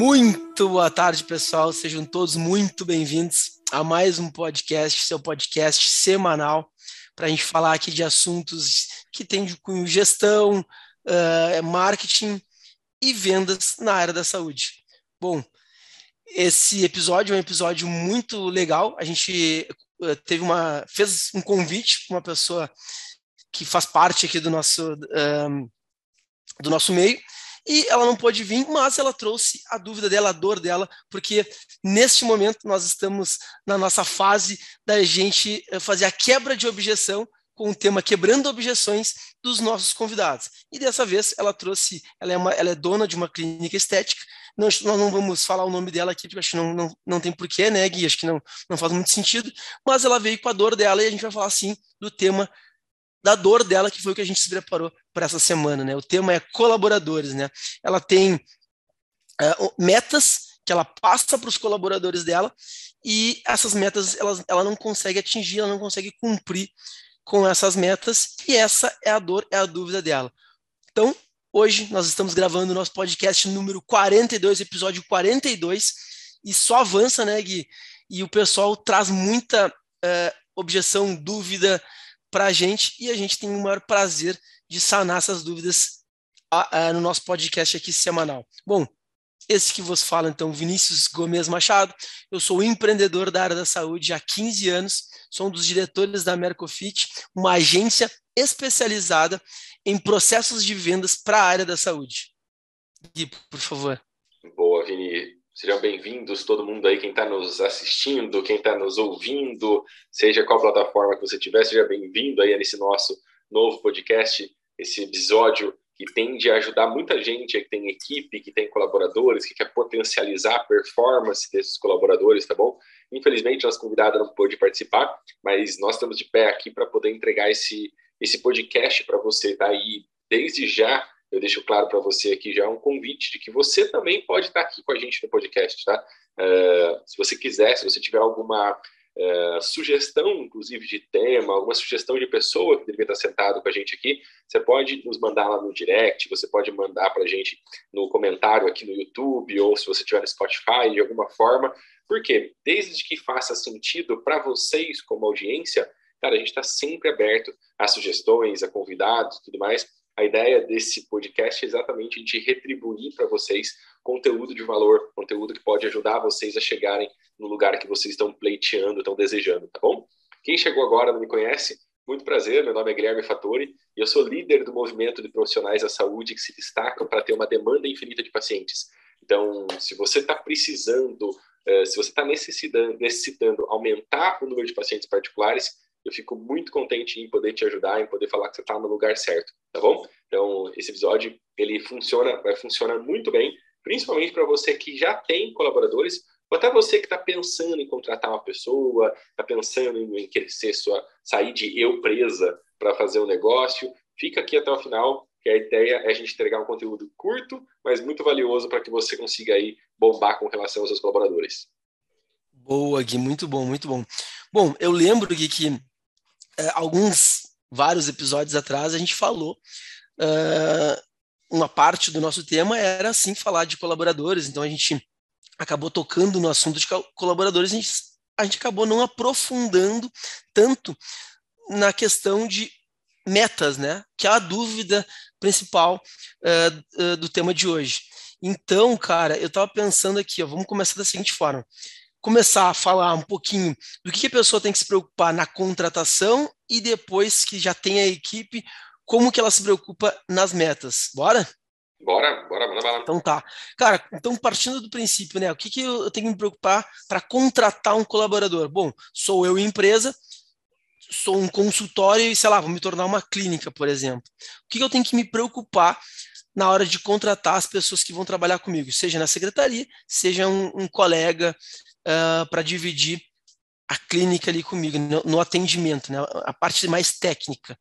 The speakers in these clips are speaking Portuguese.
Muito boa tarde, pessoal. Sejam todos muito bem-vindos a mais um podcast, seu podcast semanal, para a gente falar aqui de assuntos que têm de gestão, uh, marketing e vendas na área da saúde. Bom, esse episódio é um episódio muito legal. A gente uh, teve uma fez um convite para uma pessoa que faz parte aqui do nosso uh, do nosso meio e ela não pôde vir, mas ela trouxe a dúvida dela, a dor dela, porque neste momento nós estamos na nossa fase da gente eh, fazer a quebra de objeção com o tema Quebrando Objeções dos nossos convidados. E dessa vez ela trouxe, ela é, uma, ela é dona de uma clínica estética, nós não vamos falar o nome dela aqui, porque acho que não, não, não tem porquê, né, Gui? Acho que não, não faz muito sentido, mas ela veio com a dor dela e a gente vai falar, sim, do tema da dor dela, que foi o que a gente se preparou para essa semana, né? O tema é colaboradores, né? Ela tem uh, metas que ela passa para os colaboradores dela e essas metas ela, ela não consegue atingir, ela não consegue cumprir com essas metas e essa é a dor, é a dúvida dela. Então, hoje nós estamos gravando o nosso podcast número 42, episódio 42 e só avança, né, Gui? E o pessoal traz muita uh, objeção, dúvida, para a gente e a gente tem o maior prazer de sanar essas dúvidas a, a, no nosso podcast aqui semanal. Bom, esse que vos fala, então, Vinícius Gomes Machado. Eu sou empreendedor da área da saúde há 15 anos, sou um dos diretores da Mercofit, uma agência especializada em processos de vendas para a área da saúde. Gui, por favor. Boa, Vini. Sejam bem-vindos, todo mundo aí, quem está nos assistindo, quem está nos ouvindo, seja qual plataforma que você tiver, seja bem-vindo aí nesse nosso novo podcast, esse episódio que tende a ajudar muita gente que tem equipe, que tem colaboradores, que quer potencializar a performance desses colaboradores, tá bom? Infelizmente, nossa convidada não pôde participar, mas nós estamos de pé aqui para poder entregar esse, esse podcast para você, tá? E desde já eu deixo claro para você aqui já um convite de que você também pode estar aqui com a gente no podcast, tá? Uh, se você quiser, se você tiver alguma uh, sugestão, inclusive de tema, alguma sugestão de pessoa que deveria estar sentado com a gente aqui, você pode nos mandar lá no direct, você pode mandar para a gente no comentário aqui no YouTube, ou se você tiver no Spotify, de alguma forma. Porque desde que faça sentido para vocês como audiência, cara, a gente está sempre aberto a sugestões, a convidados tudo mais a ideia desse podcast é exatamente de retribuir para vocês conteúdo de valor, conteúdo que pode ajudar vocês a chegarem no lugar que vocês estão pleiteando, estão desejando, tá bom? Quem chegou agora não me conhece, muito prazer, meu nome é Guilherme Fattori e eu sou líder do movimento de profissionais da saúde que se destacam para ter uma demanda infinita de pacientes. Então, se você está precisando, eh, se você está necessitando, necessitando aumentar o número de pacientes particulares, eu fico muito contente em poder te ajudar, em poder falar que você está no lugar certo, tá bom? Então, esse episódio, ele funciona, vai funcionar muito bem, principalmente para você que já tem colaboradores, ou até você que está pensando em contratar uma pessoa, está pensando em crescer sua, sair de eu presa para fazer um negócio, fica aqui até o final, que a ideia é a gente entregar um conteúdo curto, mas muito valioso para que você consiga aí bombar com relação aos seus colaboradores. Boa, Gui, muito bom, muito bom. Bom, eu lembro, Gui, que alguns, vários episódios atrás, a gente falou. Uh, uma parte do nosso tema era, sim, falar de colaboradores, então a gente acabou tocando no assunto de colaboradores, a gente, a gente acabou não aprofundando tanto na questão de metas, né? Que é a dúvida principal uh, uh, do tema de hoje. Então, cara, eu estava pensando aqui, ó, vamos começar da seguinte forma começar a falar um pouquinho do que a pessoa tem que se preocupar na contratação e depois que já tem a equipe, como que ela se preocupa nas metas. Bora? Bora, bora, bora, bora. Então tá. Cara, então partindo do princípio, né? O que, que eu tenho que me preocupar para contratar um colaborador? Bom, sou eu empresa, sou um consultório e, sei lá, vou me tornar uma clínica, por exemplo. O que, que eu tenho que me preocupar na hora de contratar as pessoas que vão trabalhar comigo, seja na secretaria, seja um, um colega, uh, para dividir a clínica ali comigo, no, no, atendimento, né? a parte mais técnica.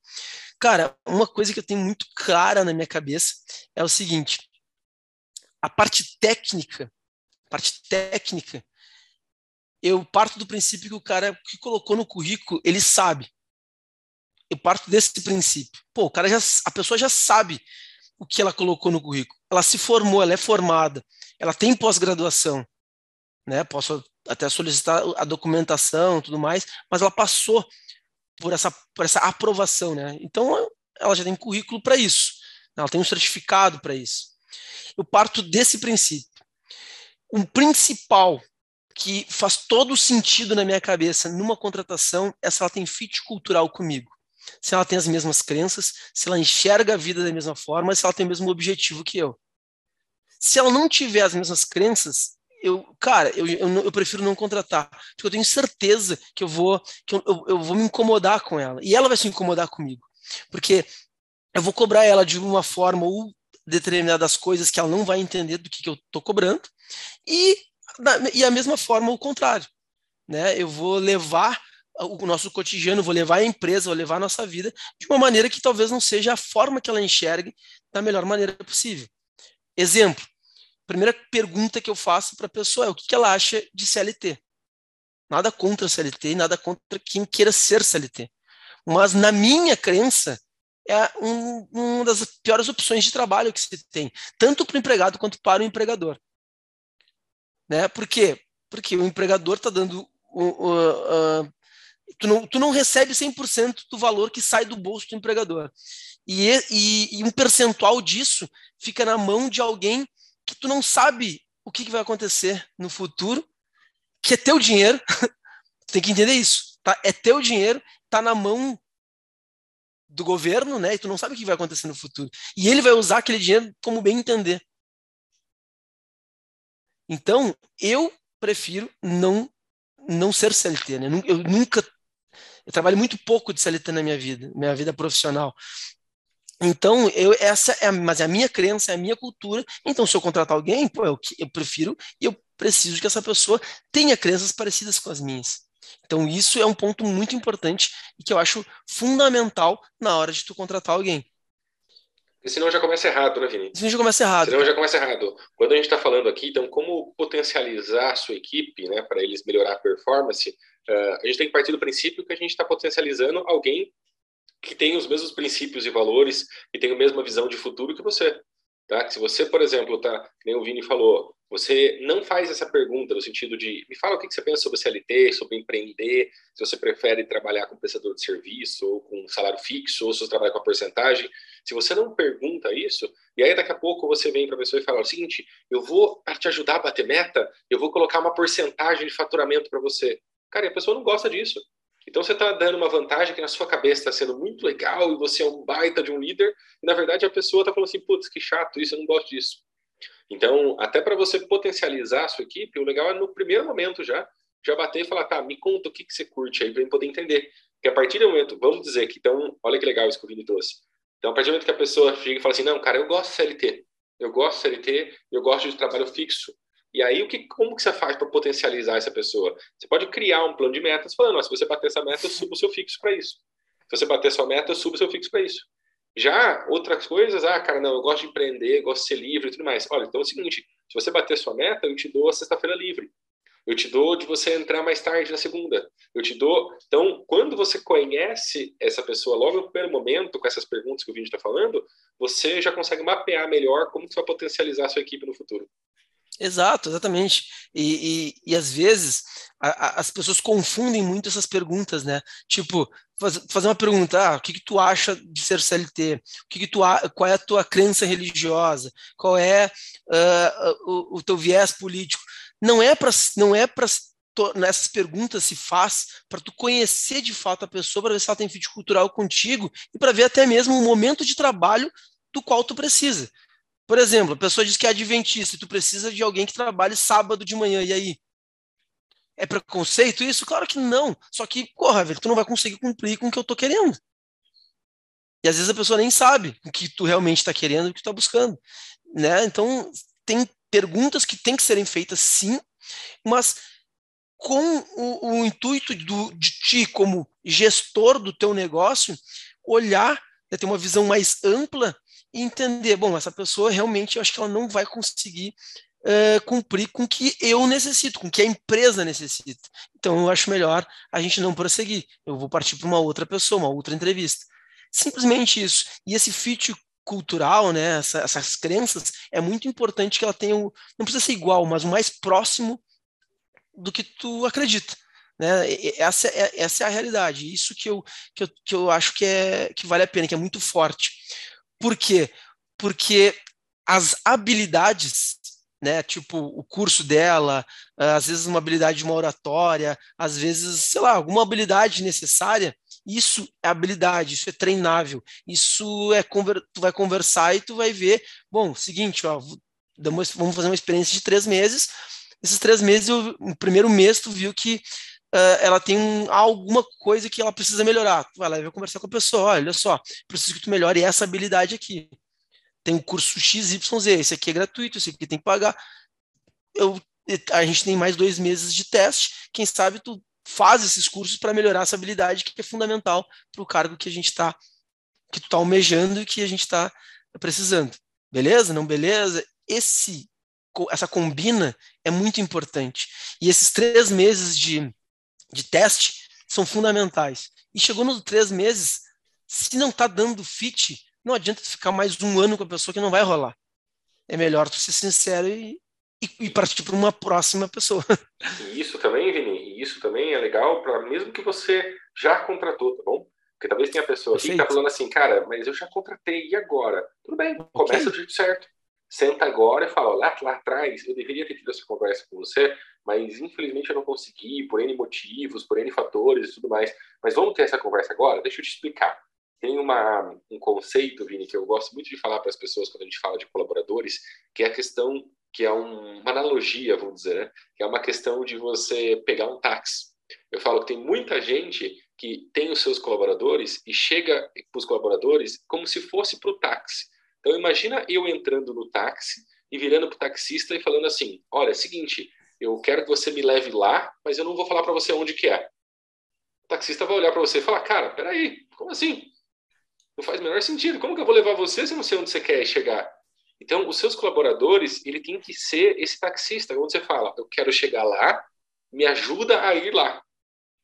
Cara, uma coisa que eu tenho muito clara na minha cabeça é o seguinte: a parte técnica, a parte técnica, eu parto do princípio que o cara que colocou no currículo, ele sabe. Eu parto desse princípio. Pô, o cara já, a pessoa já sabe o que ela colocou no currículo. ela se formou, ela é formada, ela tem pós-graduação, né? Posso até solicitar a documentação, tudo mais, mas ela passou por essa, por essa aprovação, né? Então ela já tem currículo para isso, ela tem um certificado para isso. Eu parto desse princípio. Um principal que faz todo sentido na minha cabeça numa contratação é se ela tem fit cultural comigo. Se ela tem as mesmas crenças, se ela enxerga a vida da mesma forma, se ela tem o mesmo objetivo que eu. Se ela não tiver as mesmas crenças, eu, cara, eu, eu, eu, prefiro não contratar, porque eu tenho certeza que eu vou que eu, eu, eu, vou me incomodar com ela e ela vai se incomodar comigo, porque eu vou cobrar ela de uma forma ou determinadas coisas que ela não vai entender do que, que eu estou cobrando e e a mesma forma o contrário, né? Eu vou levar o nosso cotidiano, vou levar a empresa, vou levar a nossa vida de uma maneira que talvez não seja a forma que ela enxergue da melhor maneira possível. Exemplo, primeira pergunta que eu faço para a pessoa é o que ela acha de CLT. Nada contra CLT, nada contra quem queira ser CLT. Mas na minha crença, é um, uma das piores opções de trabalho que se tem, tanto para o empregado quanto para o empregador. Né? Por quê? Porque o empregador está dando. Uh, uh, tu, não, tu não recebe 100% do valor que sai do bolso do empregador. E, e, e, um percentual disso fica na mão de alguém que tu não sabe o que, que vai acontecer no futuro, que é teu dinheiro. tem que entender isso. Tá? É teu dinheiro, está na mão do governo, né? E tu não sabe o que vai acontecer no futuro. E ele vai usar aquele dinheiro como bem entender. Então, eu prefiro não não ser CLT, né? Eu nunca eu trabalho muito pouco de CLT na minha vida, minha vida profissional. Então, eu, essa é, mas é a minha crença, é a minha cultura. Então, se eu contratar alguém, pô, eu, eu prefiro e eu preciso que essa pessoa tenha crenças parecidas com as minhas. Então, isso é um ponto muito importante e que eu acho fundamental na hora de tu contratar alguém. Porque senão já começa errado, né, Vini? Senão já começa errado. Senão já começa errado. Quando a gente está falando aqui, então, como potencializar a sua equipe, né, para eles melhorar a performance, uh, a gente tem que partir do princípio que a gente está potencializando alguém que tem os mesmos princípios e valores, que tem a mesma visão de futuro que você. Tá? Se você, por exemplo, tá, nem o Vini falou, você não faz essa pergunta no sentido de me fala o que você pensa sobre CLT, sobre empreender, se você prefere trabalhar com prestador de serviço ou com salário fixo, ou se você trabalha com a porcentagem. Se você não pergunta isso, e aí daqui a pouco você vem para a pessoa e fala o seguinte: eu vou, te ajudar a bater meta, eu vou colocar uma porcentagem de faturamento para você. Cara, e a pessoa não gosta disso. Então você está dando uma vantagem que na sua cabeça está sendo muito legal e você é um baita de um líder, e na verdade a pessoa está falando assim, putz, que chato isso, eu não gosto disso. Então, até para você potencializar a sua equipe, o legal é no primeiro momento já, já bater e falar, tá, me conta o que, que você curte aí, para eu poder entender. Porque a partir do momento, vamos dizer que, então, olha que legal isso que o Vini trouxe. Então, a partir do momento que a pessoa chega e fala assim, não, cara, eu gosto de CLT, eu gosto de CLT, eu gosto de trabalho fixo, e aí, o que, como que você faz para potencializar essa pessoa? Você pode criar um plano de metas falando, se você bater essa meta, eu subo o seu fixo para isso. Se você bater sua meta, eu subo o seu fixo para isso. Já outras coisas, ah, cara, não, eu gosto de empreender, gosto de ser livre e tudo mais. Olha, então é o seguinte, se você bater sua meta, eu te dou a sexta-feira livre. Eu te dou de você entrar mais tarde na segunda. Eu te dou. Então, quando você conhece essa pessoa logo no primeiro momento, com essas perguntas que o vídeo está falando, você já consegue mapear melhor como você vai potencializar a sua equipe no futuro. Exato, exatamente. E, e, e às vezes a, a, as pessoas confundem muito essas perguntas, né? Tipo, faz, fazer uma pergunta, ah, o que, que tu acha de ser CLT? O que, que tu, qual é a tua crença religiosa? Qual é uh, o, o, teu viés político? Não é para não é para nessas perguntas se faz para tu conhecer de fato a pessoa, para ver se ela tem fit cultural contigo e para ver até mesmo o momento de trabalho do qual tu precisa. Por exemplo, a pessoa diz que é adventista e tu precisa de alguém que trabalhe sábado de manhã, e aí? É preconceito isso? Claro que não. Só que, porra, velho, tu não vai conseguir cumprir com o que eu tô querendo. E às vezes a pessoa nem sabe o que tu realmente está querendo, o que tu está buscando. Né? Então, tem perguntas que têm que serem feitas sim, mas com o, o intuito do, de ti, como gestor do teu negócio, olhar, né, ter uma visão mais ampla e entender, bom, essa pessoa realmente eu acho que ela não vai conseguir uh, cumprir com o que eu necessito, com o que a empresa necessita. Então eu acho melhor a gente não prosseguir. Eu vou partir para uma outra pessoa, uma outra entrevista. Simplesmente isso. E esse fit cultural, né, essa, essas crenças, é muito importante que ela tenha, o, não precisa ser igual, mas o mais próximo do que tu acredita. Né? Essa, é, essa é a realidade. Isso que eu, que eu, que eu acho que, é, que vale a pena, que é muito forte. Por quê? Porque as habilidades, né, tipo o curso dela, às vezes uma habilidade de uma oratória, às vezes, sei lá, alguma habilidade necessária, isso é habilidade, isso é treinável, isso é tu vai conversar e tu vai ver, bom, seguinte, ó, vamos fazer uma experiência de três meses. Esses três meses, no primeiro mês, tu viu que ela tem um, alguma coisa que ela precisa melhorar. Tu vai lá e vai conversar com a pessoa, olha só, preciso que tu melhore essa habilidade aqui. Tem o um curso XYZ, esse aqui é gratuito, esse aqui tem que pagar. Eu, a gente tem mais dois meses de teste, quem sabe tu faz esses cursos para melhorar essa habilidade que é fundamental para o cargo que a gente está que tu está almejando e que a gente está precisando. Beleza? Não beleza? Esse essa combina é muito importante. E esses três meses de, de teste são fundamentais. E chegou nos três meses, se não está dando fit, não adianta ficar mais um ano com a pessoa que não vai rolar. É melhor tu ser sincero e, e, e partir para uma próxima pessoa. E isso também, Vini, isso também é legal para mesmo que você já contratou, tá bom? Porque talvez tenha pessoa aqui que está falando assim, cara, mas eu já contratei, e agora? Tudo bem, começa okay. do jeito certo. Senta agora e fala, lá, lá atrás eu deveria ter tido essa conversa com você, mas infelizmente eu não consegui, por N motivos, por N fatores e tudo mais. Mas vamos ter essa conversa agora? Deixa eu te explicar. Tem uma, um conceito, Vini, que eu gosto muito de falar para as pessoas quando a gente fala de colaboradores, que é a questão que é um, uma analogia, vamos dizer, né? que é uma questão de você pegar um táxi. Eu falo que tem muita gente que tem os seus colaboradores e chega para os colaboradores como se fosse para o táxi. Então imagina eu entrando no táxi e virando para o taxista e falando assim, olha, é seguinte, eu quero que você me leve lá, mas eu não vou falar para você onde que é. O taxista vai olhar para você e falar, cara, peraí, como assim? Não faz o menor sentido. Como que eu vou levar você se eu não sei onde você quer chegar? Então, os seus colaboradores, ele tem que ser esse taxista, onde você fala, eu quero chegar lá, me ajuda a ir lá.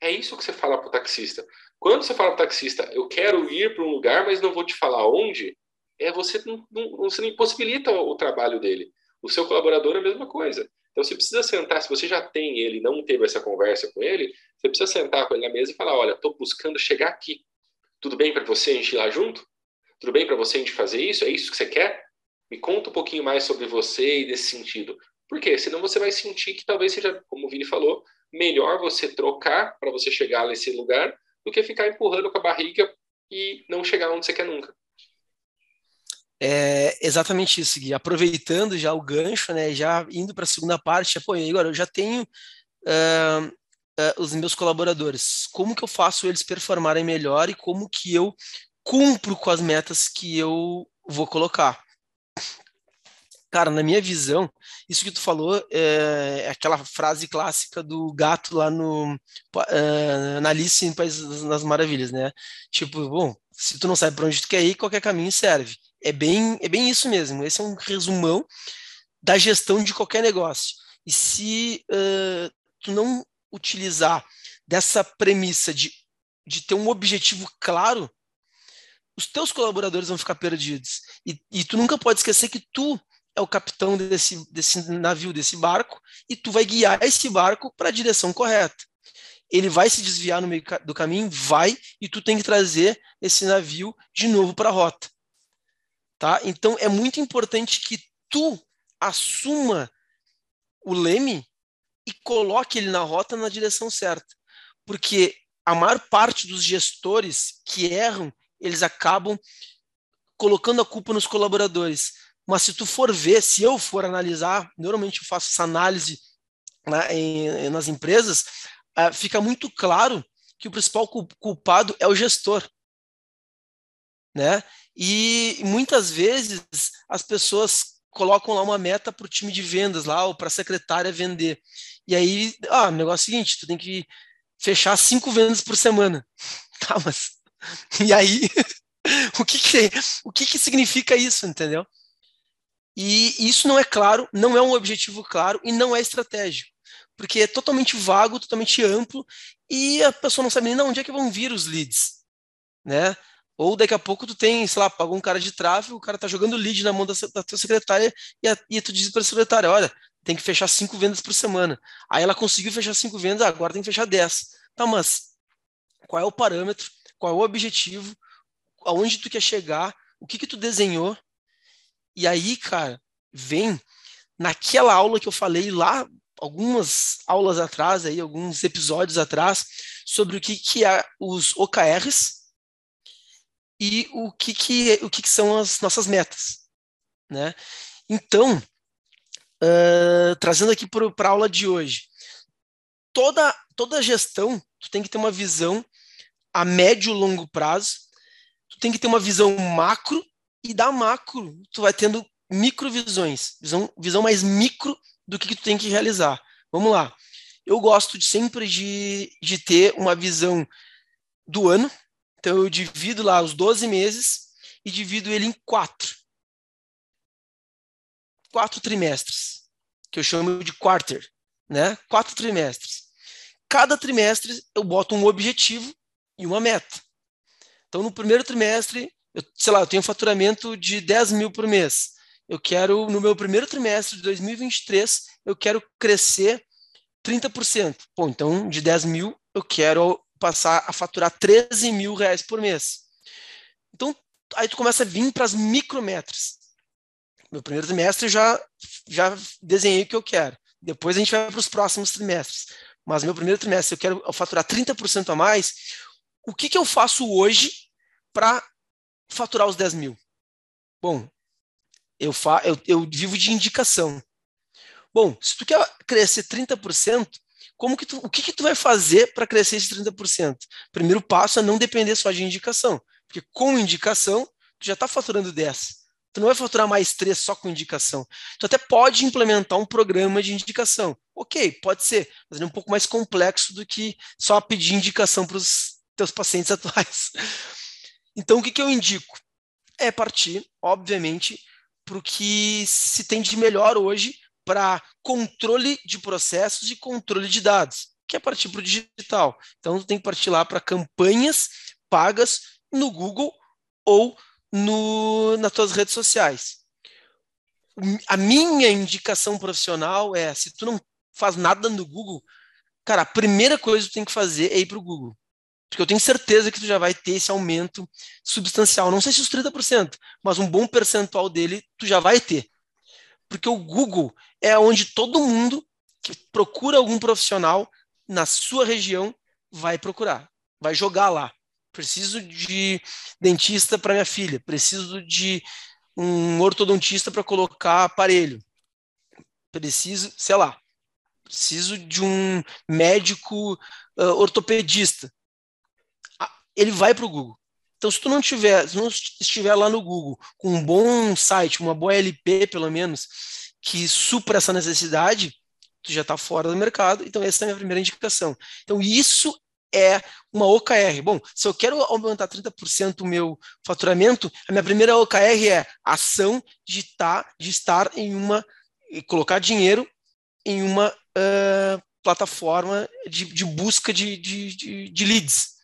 É isso que você fala para o taxista. Quando você fala para o taxista, eu quero ir para um lugar, mas não vou te falar onde, é você não, não, não impossibilita o trabalho dele. O seu colaborador é a mesma coisa. Então, você precisa sentar, se você já tem ele não teve essa conversa com ele, você precisa sentar com ele na mesa e falar, olha, estou buscando chegar aqui. Tudo bem para você a gente ir lá junto? Tudo bem para você a gente fazer isso? É isso que você quer? Me conta um pouquinho mais sobre você e desse sentido. Por quê? Senão você vai sentir que talvez seja, como o Vini falou, melhor você trocar para você chegar nesse lugar do que ficar empurrando com a barriga e não chegar onde você quer nunca. É exatamente isso, Gui. Aproveitando já o gancho, né, já indo para a segunda parte, pô, agora eu já tenho uh, uh, os meus colaboradores. Como que eu faço eles performarem melhor e como que eu cumpro com as metas que eu vou colocar? Cara, na minha visão, isso que tu falou é, é aquela frase clássica do gato lá no uh, na Alice em País das Maravilhas, né? Tipo, bom, se tu não sabe para onde tu quer ir, qualquer caminho serve. É bem, é bem isso mesmo. Esse é um resumão da gestão de qualquer negócio. E se uh, tu não utilizar dessa premissa de, de ter um objetivo claro, os teus colaboradores vão ficar perdidos. E, e tu nunca pode esquecer que tu é o capitão desse, desse navio, desse barco, e tu vai guiar esse barco para a direção correta. Ele vai se desviar no meio do caminho, vai, e tu tem que trazer esse navio de novo para a rota. Tá? Então é muito importante que tu assuma o leme e coloque ele na rota na direção certa. Porque a maior parte dos gestores que erram, eles acabam colocando a culpa nos colaboradores. Mas se tu for ver, se eu for analisar, normalmente eu faço essa análise né, em, nas empresas, uh, fica muito claro que o principal culpado é o gestor. Né? E muitas vezes as pessoas colocam lá uma meta para o time de vendas lá, ou para a secretária vender. E aí, ah, o negócio é o seguinte, tu tem que fechar cinco vendas por semana. Tá, mas... E aí, o que que, o que que significa isso, entendeu? E isso não é claro, não é um objetivo claro e não é estratégico, porque é totalmente vago, totalmente amplo e a pessoa não sabe nem de onde é que vão vir os leads, né? Ou daqui a pouco tu tem, sei lá, pagou um cara de tráfego, o cara tá jogando lead na mão da, da tua secretária e, a, e tu diz para a secretária, olha, tem que fechar cinco vendas por semana. Aí ela conseguiu fechar cinco vendas, agora tem que fechar dez. Tá, mas qual é o parâmetro, qual é o objetivo, aonde tu quer chegar, o que que tu desenhou. E aí, cara, vem naquela aula que eu falei lá algumas aulas atrás aí, alguns episódios atrás, sobre o que que é os OKRs e o que que o que, que são as nossas metas, né? Então, uh, trazendo aqui para a aula de hoje, toda toda gestão tu tem que ter uma visão a médio e longo prazo, tu tem que ter uma visão macro e da macro tu vai tendo microvisões, visão, visão mais micro do que, que tu tem que realizar. Vamos lá. Eu gosto de, sempre de, de ter uma visão do ano, então eu divido lá os 12 meses e divido ele em quatro. Quatro trimestres, que eu chamo de quarter, né? Quatro trimestres. Cada trimestre eu boto um objetivo e uma meta. Então, no primeiro trimestre, eu, sei lá, eu tenho um faturamento de 10 mil por mês. Eu quero, no meu primeiro trimestre de 2023, eu quero crescer 30%. Pô, então, de 10 mil, eu quero passar a faturar 13 mil reais por mês. Então, aí tu começa a vir para as micrometras. Meu primeiro trimestre já já desenhei o que eu quero. Depois a gente vai para os próximos trimestres. Mas meu primeiro trimestre eu quero faturar 30% a mais o que, que eu faço hoje para faturar os 10 mil? Bom, eu, fa eu, eu vivo de indicação. Bom, se tu quer crescer 30%, como que tu, o que, que tu vai fazer para crescer esse 30%? Primeiro passo é não depender só de indicação, porque com indicação, tu já está faturando 10. Tu não vai faturar mais 3 só com indicação. Tu até pode implementar um programa de indicação. Ok, pode ser, mas é um pouco mais complexo do que só pedir indicação para os teus pacientes atuais. Então, o que, que eu indico? É partir, obviamente, para o que se tem de melhor hoje para controle de processos e controle de dados, que é partir para o digital. Então, tem que partir lá para campanhas pagas no Google ou no, nas tuas redes sociais. A minha indicação profissional é, se tu não faz nada no Google, cara, a primeira coisa que tu tem que fazer é ir para o Google. Porque eu tenho certeza que tu já vai ter esse aumento substancial. Não sei se os 30%, mas um bom percentual dele tu já vai ter. Porque o Google é onde todo mundo que procura algum profissional na sua região vai procurar, vai jogar lá. Preciso de dentista para minha filha, preciso de um ortodontista para colocar aparelho. Preciso, sei lá, preciso de um médico uh, ortopedista ele vai para o Google. Então, se tu não tiver, se não estiver lá no Google com um bom site, uma boa LP, pelo menos, que supra essa necessidade, tu já está fora do mercado. Então, essa é a minha primeira indicação. Então, isso é uma OKR. Bom, se eu quero aumentar 30% o meu faturamento, a minha primeira OKR é ação de, tá, de estar em uma, e colocar dinheiro em uma uh, plataforma de, de busca de, de, de leads.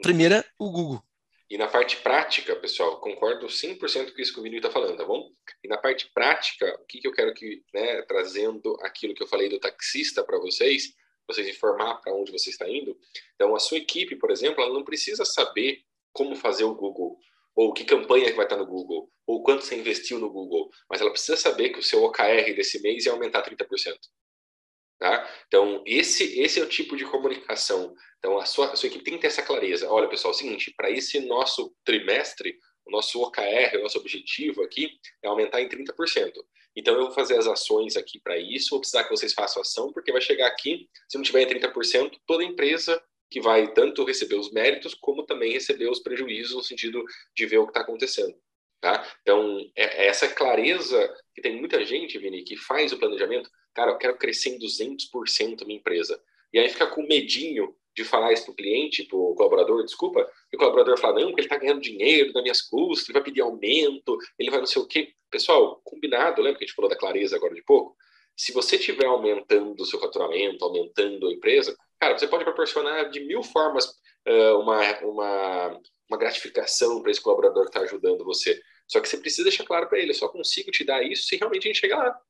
Primeira, o Google. E na parte prática, pessoal, concordo 100% com isso que o Vini está falando, tá bom? E na parte prática, o que, que eu quero que, né, trazendo aquilo que eu falei do taxista para vocês, vocês informar para onde você está indo. Então, a sua equipe, por exemplo, ela não precisa saber como fazer o Google, ou que campanha que vai estar no Google, ou quanto você investiu no Google, mas ela precisa saber que o seu OKR desse mês ia aumentar 30%. Tá? Então, esse, esse é o tipo de comunicação. Então, a sua, a sua equipe tem que ter essa clareza. Olha, pessoal, é o seguinte, para esse nosso trimestre, o nosso OKR, o nosso objetivo aqui é aumentar em 30%. Então, eu vou fazer as ações aqui para isso, vou precisar que vocês façam ação, porque vai chegar aqui, se não tiver em 30%, toda empresa que vai tanto receber os méritos, como também receber os prejuízos, no sentido de ver o que está acontecendo. Tá? Então, é, é essa clareza que tem muita gente, Vini, que faz o planejamento, cara, eu quero crescer em 200% a minha empresa. E aí fica com medinho de falar isso para o cliente, para o colaborador, desculpa, e o colaborador fala, não, porque ele está ganhando dinheiro das minhas custas, ele vai pedir aumento, ele vai não sei o quê. Pessoal, combinado, lembra que a gente falou da clareza agora de pouco? Se você estiver aumentando o seu faturamento, aumentando a empresa, cara, você pode proporcionar de mil formas uh, uma, uma, uma gratificação para esse colaborador que está ajudando você. Só que você precisa deixar claro para ele: eu só consigo te dar isso se realmente a gente chegar lá.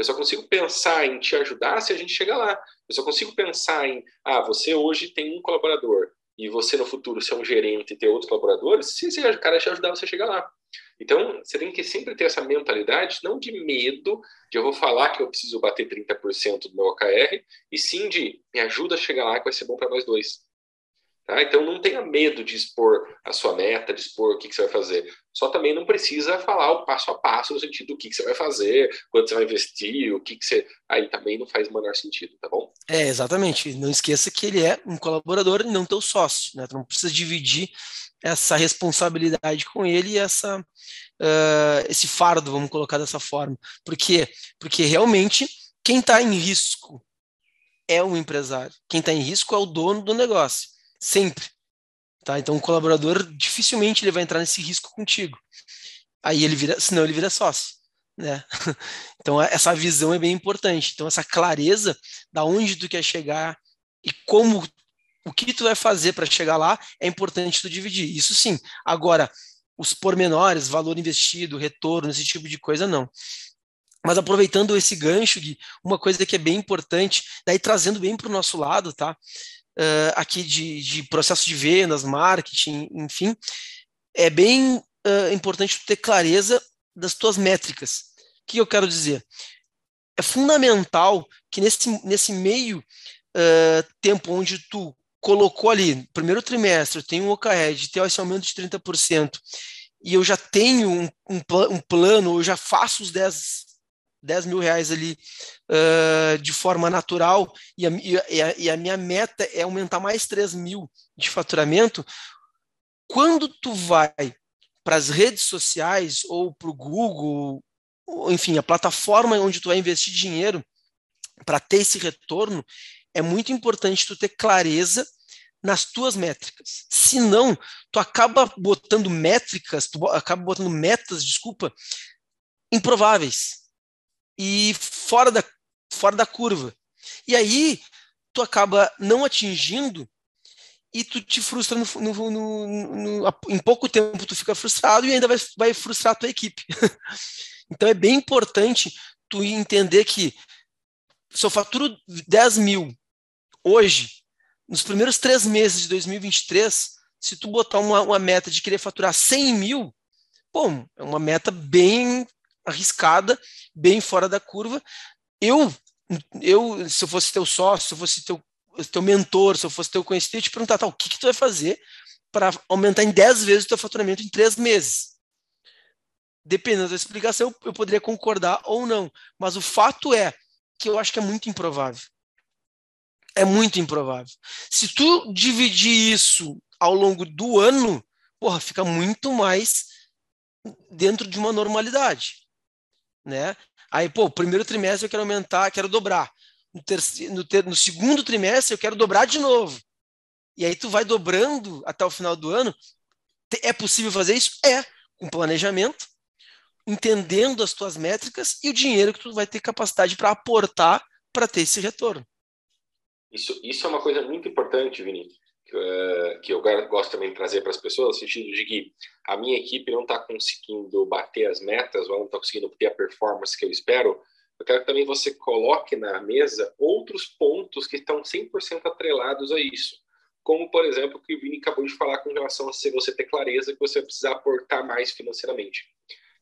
Eu só consigo pensar em te ajudar se a gente chegar lá. Eu só consigo pensar em, ah, você hoje tem um colaborador e você no futuro ser um gerente e ter outros colaboradores, se esse cara te ajudar, você chegar lá. Então, você tem que sempre ter essa mentalidade, não de medo, de eu vou falar que eu preciso bater 30% do meu OKR, e sim de me ajuda a chegar lá que vai ser bom para nós dois. Tá? Então não tenha medo de expor a sua meta, de expor o que, que, você vai fazer. Só também não precisa falar o passo a passo no sentido do que, que você vai fazer, quanto você vai investir, o que, que você. Aí também não faz o menor sentido, tá bom? É, exatamente. Não esqueça que ele é um colaborador e não teu sócio. Né? Tu não precisa dividir essa responsabilidade com ele e essa, uh, esse fardo, vamos colocar dessa forma. Por quê? Porque realmente quem está em risco é o empresário. Quem está em risco é o dono do negócio. Sempre. Tá? Então o colaborador dificilmente ele vai entrar nesse risco contigo. Aí ele vira, senão ele vira sócio. Né? Então essa visão é bem importante. Então essa clareza da onde tu quer chegar e como o que tu vai fazer para chegar lá é importante tu dividir. Isso sim. Agora os pormenores, valor investido, retorno, esse tipo de coisa não. Mas aproveitando esse gancho, de uma coisa que é bem importante, daí trazendo bem para o nosso lado, tá? Uh, aqui de, de processo de vendas, marketing, enfim, é bem uh, importante ter clareza das tuas métricas. O que eu quero dizer? É fundamental que nesse, nesse meio uh, tempo onde tu colocou ali, primeiro trimestre, eu tenho um OKR ter esse aumento de 30%, e eu já tenho um, um, um plano, eu já faço os 10 10 mil reais ali uh, de forma natural e a, e, a, e a, minha meta é aumentar mais 3 mil de faturamento, quando tu vai para as redes sociais ou para o Google, ou, enfim, a plataforma onde tu vai investir dinheiro para ter esse retorno, é muito importante tu ter clareza nas tuas métricas. Senão, tu acaba botando métricas, tu acaba botando metas, desculpa, improváveis e fora da, fora da curva. E aí tu acaba não atingindo e tu te frustra no, no, no, no, em pouco tempo tu fica frustrado e ainda vai, vai frustrar a tua equipe. então é bem importante tu entender que se eu faturo 10 mil hoje, nos primeiros três meses de 2023, se tu botar uma, uma meta de querer faturar 100 mil, bom, é uma meta bem arriscada, bem fora da curva. Eu, eu se eu fosse teu sócio, se eu fosse teu, teu mentor, se eu fosse teu conhecido, eu te perguntar, tá, o que, que tu vai fazer para aumentar em 10 vezes o teu faturamento em 3 meses? Dependendo da explicação, eu poderia concordar ou não. Mas o fato é que eu acho que é muito improvável. É muito improvável. Se tu dividir isso ao longo do ano, porra, fica muito mais dentro de uma normalidade né? Aí, pô, primeiro trimestre eu quero aumentar, quero dobrar. No, terceiro, no, ter, no segundo trimestre eu quero dobrar de novo. E aí tu vai dobrando até o final do ano. É possível fazer isso? É, com planejamento, entendendo as tuas métricas e o dinheiro que tu vai ter capacidade para aportar para ter esse retorno. Isso, isso é uma coisa muito importante, Vini. Eh, que eu gosto também de trazer para as pessoas, no sentido de que a minha equipe não está conseguindo bater as metas, ou não está conseguindo ter a performance que eu espero, eu quero que também você coloque na mesa outros pontos que estão 100% atrelados a isso. Como, por exemplo, o que o Vini acabou de falar com relação a você ter clareza que você vai precisar aportar mais financeiramente.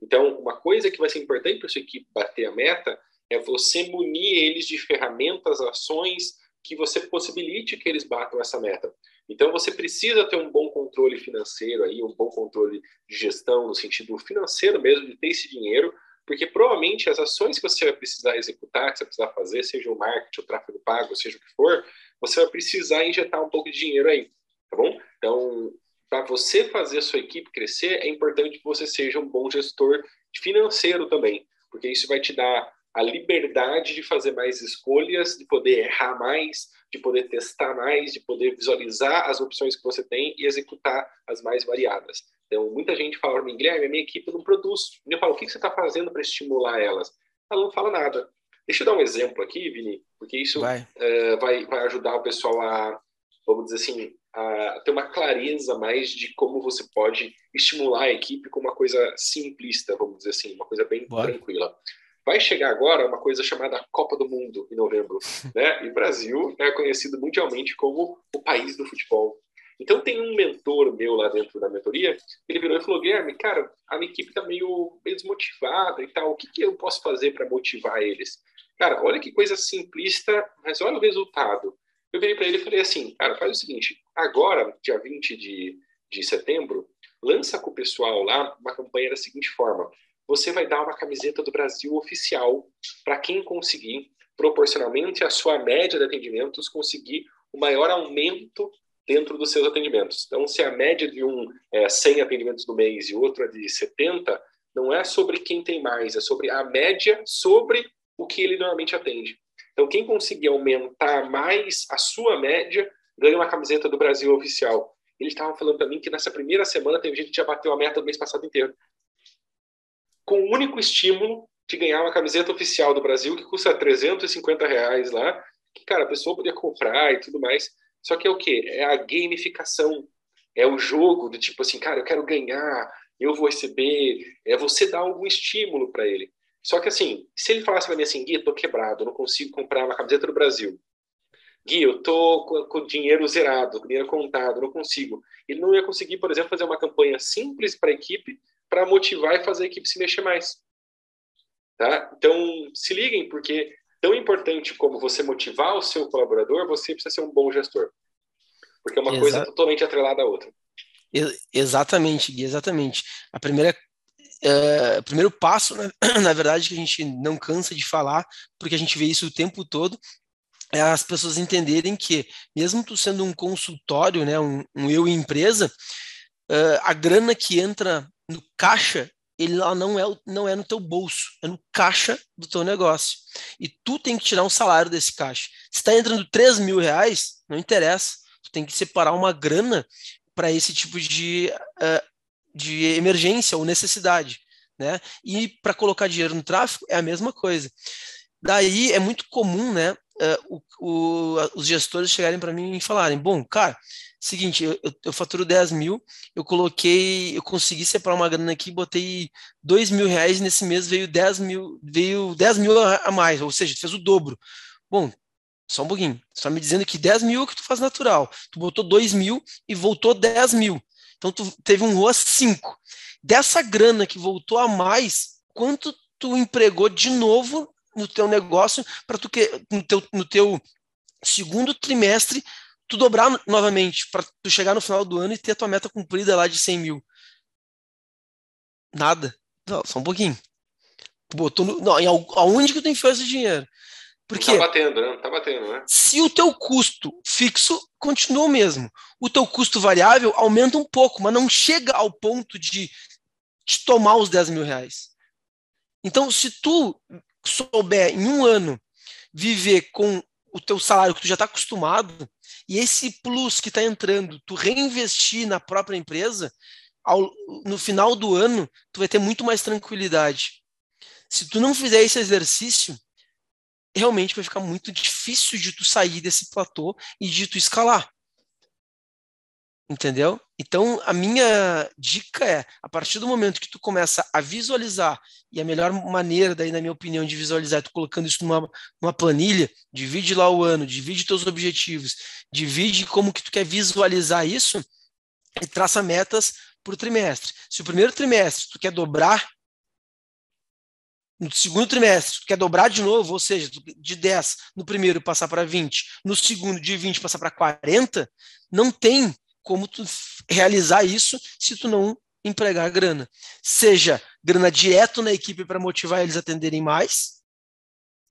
Então, uma coisa que vai ser importante para sua equipe bater a meta é você munir eles de ferramentas, ações que você possibilite que eles batam essa meta. Então você precisa ter um bom controle financeiro aí, um bom controle de gestão no sentido financeiro mesmo de ter esse dinheiro, porque provavelmente as ações que você vai precisar executar, que você precisar fazer, seja o marketing, o tráfego pago, seja o que for, você vai precisar injetar um pouco de dinheiro aí, tá bom? Então, para você fazer a sua equipe crescer, é importante que você seja um bom gestor financeiro também, porque isso vai te dar a liberdade de fazer mais escolhas, de poder errar mais, de poder testar mais, de poder visualizar as opções que você tem e executar as mais variadas. Então, muita gente fala para mim, Guilherme, a minha equipe não produz. E eu falo, o que você está fazendo para estimular elas? Ela não fala nada. Deixa eu dar um exemplo aqui, Vini, porque isso vai, uh, vai, vai ajudar o pessoal a, vamos dizer assim, a ter uma clareza mais de como você pode estimular a equipe com uma coisa simplista, vamos dizer assim, uma coisa bem Bora. tranquila. Vai chegar agora uma coisa chamada Copa do Mundo em novembro, né? E o Brasil é conhecido mundialmente como o país do futebol. Então tem um mentor meu lá dentro da mentoria, ele virou e falou, Guilherme, cara, a minha equipe tá meio, meio desmotivada e tal, o que, que eu posso fazer para motivar eles? Cara, olha que coisa simplista, mas olha o resultado. Eu virei para ele e falei assim, cara, faz o seguinte, agora, dia 20 de, de setembro, lança com o pessoal lá uma campanha da seguinte forma, você vai dar uma camiseta do Brasil oficial para quem conseguir, proporcionalmente à sua média de atendimentos, conseguir o maior aumento dentro dos seus atendimentos. Então, se a média de um é 100 atendimentos no mês e outro é de 70, não é sobre quem tem mais, é sobre a média sobre o que ele normalmente atende. Então, quem conseguir aumentar mais a sua média, ganha uma camiseta do Brasil oficial. Ele estava falando para mim que nessa primeira semana teve gente que já bateu a meta do mês passado inteiro. Com o único estímulo de ganhar uma camiseta oficial do Brasil, que custa 350 reais lá, que, cara, a pessoa podia comprar e tudo mais. Só que é o quê? É a gamificação. É o jogo do tipo assim, cara, eu quero ganhar, eu vou receber. É você dar algum estímulo para ele. Só que assim, se ele falasse para mim assim, Gui, eu tô quebrado, eu não consigo comprar uma camiseta do Brasil. Gui, eu tô com, com dinheiro zerado, com dinheiro contado, não consigo. Ele não ia conseguir, por exemplo, fazer uma campanha simples para a equipe para motivar e fazer a equipe se mexer mais. Tá? Então, se liguem, porque tão importante como você motivar o seu colaborador, você precisa ser um bom gestor. Porque é uma coisa totalmente atrelada à outra. Exatamente, Gui, exatamente. A primeira é, primeiro passo, né, na verdade, que a gente não cansa de falar, porque a gente vê isso o tempo todo, é as pessoas entenderem que, mesmo tu sendo um consultório, né, um, um eu empresa, uh, a grana que entra no caixa ele lá não é, não é no teu bolso, é no caixa do teu negócio. E tu tem que tirar um salário desse caixa. Se está entrando 3 mil reais, não interessa. Tu tem que separar uma grana para esse tipo de, uh, de emergência ou necessidade. Né? E para colocar dinheiro no tráfego é a mesma coisa. Daí é muito comum né, uh, o, o, os gestores chegarem para mim e falarem: bom, cara, Seguinte, eu, eu, faturo 10 mil, eu coloquei, eu consegui separar uma grana aqui, botei 2 mil reais, nesse mês veio 10 mil, veio 10 mil a mais, ou seja, fez o dobro. Bom, só um pouquinho, você está me dizendo que 10 mil é o que tu faz natural, tu botou 2 mil e voltou 10 mil, então tu teve um ROA 5. Dessa grana que voltou a mais, quanto tu empregou de novo no teu negócio para tu que no teu, no teu segundo trimestre tu dobrar novamente para tu chegar no final do ano e ter a tua meta cumprida lá de 100 mil. Nada. Não, só um pouquinho. Tu botou no, não, em, aonde que tu enfiou esse dinheiro? Porque não tá batendo, né? Não tá batendo, né? Se o teu custo fixo continua o mesmo, o teu custo variável aumenta um pouco, mas não chega ao ponto de te tomar os 10 mil reais. Então, se tu souber em um ano viver com o teu salário que tu já está acostumado, e esse plus que está entrando, tu reinvestir na própria empresa, ao, no final do ano, tu vai ter muito mais tranquilidade. Se tu não fizer esse exercício, realmente vai ficar muito difícil de tu sair desse platô e de tu escalar. Entendeu? Então, a minha dica é, a partir do momento que tu começa a visualizar, e a melhor maneira, daí, na minha opinião, de visualizar é tu colocando isso numa, numa planilha, divide lá o ano, divide teus objetivos, divide como que tu quer visualizar isso e traça metas por trimestre. Se o primeiro trimestre tu quer dobrar, no segundo trimestre, tu quer dobrar de novo, ou seja, de 10 no primeiro passar para 20, no segundo de 20 passar para 40, não tem como tu realizar isso se tu não empregar grana. Seja grana direto na equipe para motivar eles a atenderem mais,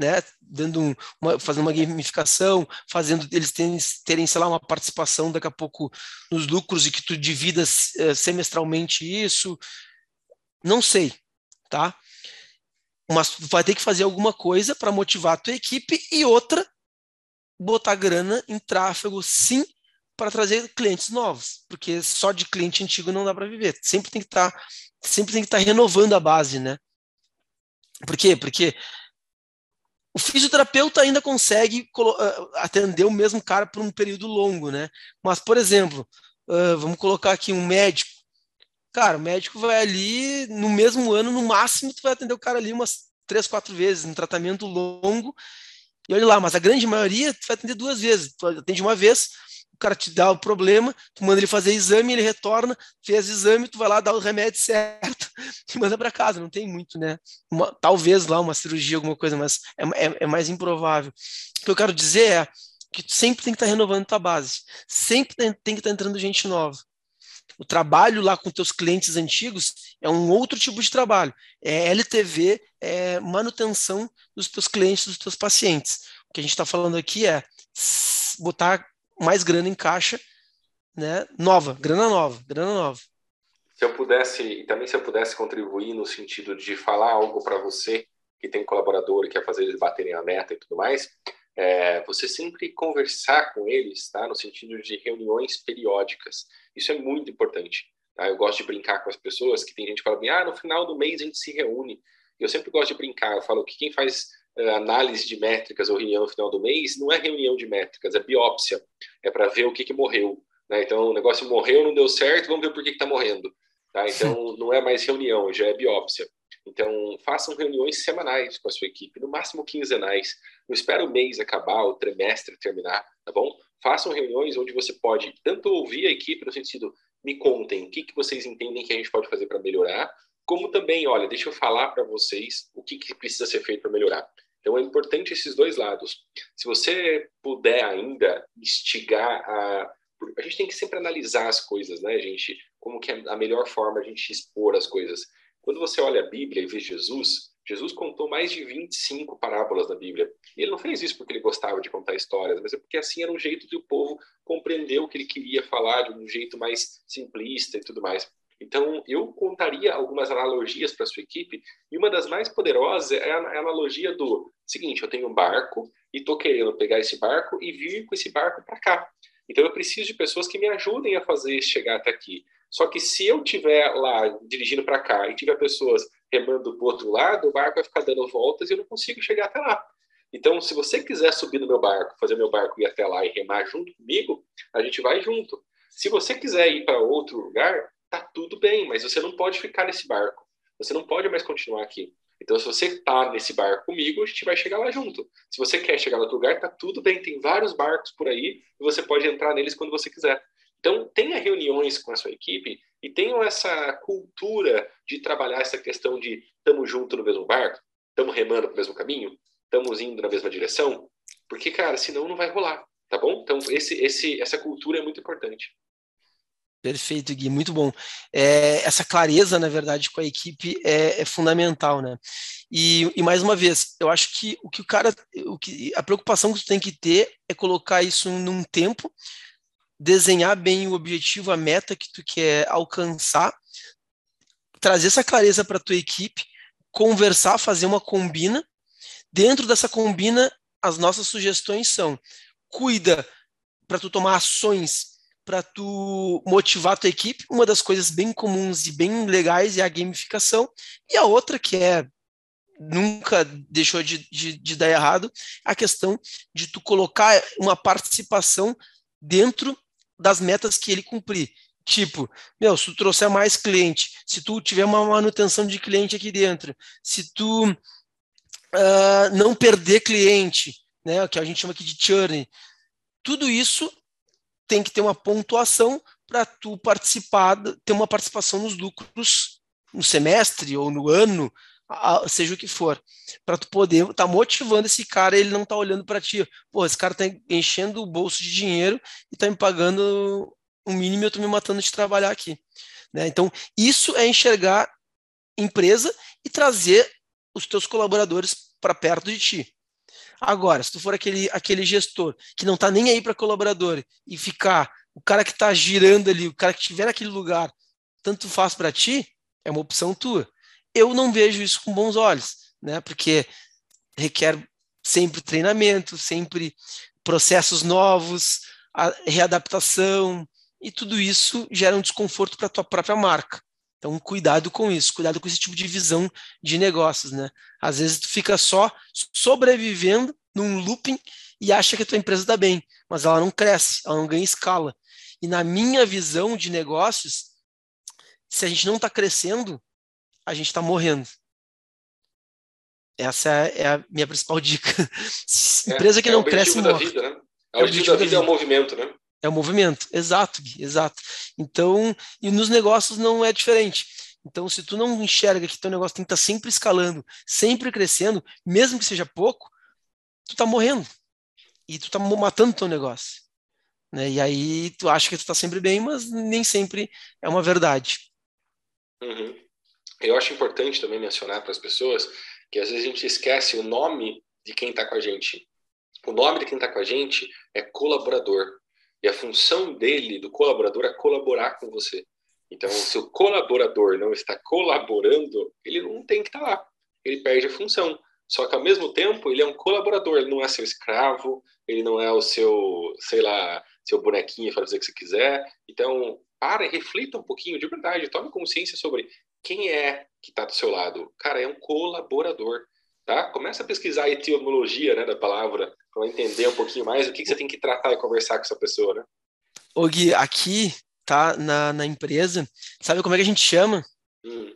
né, dando um, uma, fazendo uma gamificação, fazendo eles terem, terem, sei lá, uma participação daqui a pouco nos lucros e que tu dividas uh, semestralmente isso, não sei, tá? Mas tu vai ter que fazer alguma coisa para motivar a tua equipe e outra, botar grana em tráfego, sim, para trazer clientes novos, porque só de cliente antigo não dá para viver. Sempre tem que estar, tá, sempre tem que estar tá renovando a base, né? Por quê? Porque O fisioterapeuta ainda consegue atender o mesmo cara por um período longo, né? Mas, por exemplo, uh, vamos colocar aqui um médico. Cara, o médico vai ali no mesmo ano, no máximo, tu vai atender o cara ali umas três, quatro vezes, um tratamento longo. E olha lá, mas a grande maioria tu vai atender duas vezes. Tu atende uma vez, o cara te dá o problema, tu manda ele fazer exame, ele retorna, fez exame, tu vai lá, dá o remédio certo e manda para casa. Não tem muito, né? Uma, talvez lá uma cirurgia, alguma coisa, mas é, é, é, mais improvável. O que eu quero dizer é que tu sempre tem que estar tá renovando tua base, sempre tem, tem que estar tá entrando gente nova. O trabalho lá com teus clientes antigos é um outro tipo de trabalho. É LTV, é manutenção dos teus clientes, dos teus pacientes. O que a gente está falando aqui é botar mais grana em caixa, né? Nova, grana nova, grana nova. Se eu pudesse, e também se eu pudesse contribuir no sentido de falar algo para você que tem colaborador e quer fazer eles baterem a meta e tudo mais, é, você sempre conversar com eles, tá? No sentido de reuniões periódicas. Isso é muito importante. Tá? Eu gosto de brincar com as pessoas, que tem gente que fala assim, ah, no final do mês a gente se reúne. Eu sempre gosto de brincar, eu falo que quem faz análise de métricas ou reunião no final do mês não é reunião de métricas, é biópsia. É para ver o que, que morreu. Né? Então, o negócio morreu, não deu certo, vamos ver por que está morrendo. Tá? Então, não é mais reunião, já é biópsia. Então, façam reuniões semanais com a sua equipe, no máximo quinzenais. Não espera o mês acabar, o trimestre terminar, tá bom? Façam reuniões onde você pode tanto ouvir a equipe no sentido, me contem o que, que vocês entendem que a gente pode fazer para melhorar, como também, olha, deixa eu falar para vocês o que, que precisa ser feito para melhorar. Então é importante esses dois lados. Se você puder ainda instigar a a gente tem que sempre analisar as coisas, né, gente? Como que é a melhor forma a gente expor as coisas. Quando você olha a Bíblia e vê Jesus, Jesus contou mais de 25 parábolas na Bíblia. E ele não fez isso porque ele gostava de contar histórias, mas é porque assim era um jeito de o povo compreender o que ele queria falar de um jeito mais simplista e tudo mais. Então, eu contaria algumas analogias para sua equipe, e uma das mais poderosas é a analogia do seguinte: eu tenho um barco e estou querendo pegar esse barco e vir com esse barco para cá. Então, eu preciso de pessoas que me ajudem a fazer chegar até aqui. Só que se eu tiver lá dirigindo para cá e tiver pessoas remando para o outro lado, o barco vai ficar dando voltas e eu não consigo chegar até lá. Então, se você quiser subir no meu barco, fazer meu barco ir até lá e remar junto comigo, a gente vai junto. Se você quiser ir para outro lugar, tá tudo bem, mas você não pode ficar nesse barco. Você não pode mais continuar aqui. Então, se você está nesse barco comigo, a gente vai chegar lá junto. Se você quer chegar no outro lugar, tá tudo bem. Tem vários barcos por aí e você pode entrar neles quando você quiser. Então, tenha reuniões com a sua equipe e tenham essa cultura de trabalhar essa questão de estamos juntos no mesmo barco, estamos remando para o mesmo caminho, estamos indo na mesma direção, porque, cara, senão não vai rolar, tá bom? Então, esse, esse, essa cultura é muito importante. Perfeito, Gui, muito bom. É, essa clareza, na verdade, com a equipe é, é fundamental, né? E, e, mais uma vez, eu acho que o que o cara, o que a preocupação que tu tem que ter é colocar isso num tempo desenhar bem o objetivo, a meta que tu quer alcançar, trazer essa clareza para a tua equipe, conversar, fazer uma combina. Dentro dessa combina, as nossas sugestões são: cuida para tu tomar ações para tu motivar a tua equipe. Uma das coisas bem comuns e bem legais é a gamificação, e a outra que é nunca deixou de, de, de dar errado, a questão de tu colocar uma participação dentro das metas que ele cumprir. Tipo, meu, se tu trouxer mais cliente, se tu tiver uma manutenção de cliente aqui dentro, se tu uh, não perder cliente, né, que a gente chama aqui de churn, tudo isso tem que ter uma pontuação para tu participar, ter uma participação nos lucros no semestre ou no ano, seja o que for, para tu poder estar tá motivando esse cara, ele não tá olhando para ti, pô, esse cara tá enchendo o bolso de dinheiro e tá me pagando o mínimo e eu tô me matando de trabalhar aqui, né? Então, isso é enxergar empresa e trazer os teus colaboradores para perto de ti. Agora, se tu for aquele, aquele gestor que não tá nem aí para colaborador e ficar o cara que tá girando ali, o cara que estiver naquele lugar, tanto faz para ti, é uma opção tua eu não vejo isso com bons olhos, né? Porque requer sempre treinamento, sempre processos novos, readaptação, e tudo isso gera um desconforto para a tua própria marca. Então, cuidado com isso, cuidado com esse tipo de visão de negócios, né? Às vezes tu fica só sobrevivendo num looping e acha que a tua empresa está bem, mas ela não cresce, ela não ganha escala. E na minha visão de negócios, se a gente não está crescendo, a gente está morrendo. Essa é a minha principal dica. É, empresa que é não cresce morre. Vida, né? É o objetivo, da vida, é o movimento, né? É o movimento, exato, Gui, exato. Então, e nos negócios não é diferente. Então, se tu não enxerga que teu negócio tem que estar tá sempre escalando, sempre crescendo, mesmo que seja pouco, tu tá morrendo. E tu tá matando teu negócio. Né? E aí tu acha que tu tá sempre bem, mas nem sempre é uma verdade. Uhum. Eu acho importante também mencionar para as pessoas que às vezes a gente esquece o nome de quem está com a gente. O nome de quem está com a gente é colaborador. E a função dele, do colaborador, é colaborar com você. Então, se o colaborador não está colaborando, ele não tem que estar lá. Ele perde a função. Só que, ao mesmo tempo, ele é um colaborador. Ele não é seu escravo, ele não é o seu, sei lá, seu bonequinho para fazer o que você quiser. Então, para reflita um pouquinho, de verdade. Tome consciência sobre quem é que está do seu lado. Cara, é um colaborador. Tá? Começa a pesquisar a etimologia né, da palavra entender um pouquinho mais o que, que, você tem que tratar e conversar com essa pessoa, né? Ô Gui, aqui tá na, na empresa, sabe como é que a gente chama? Hum.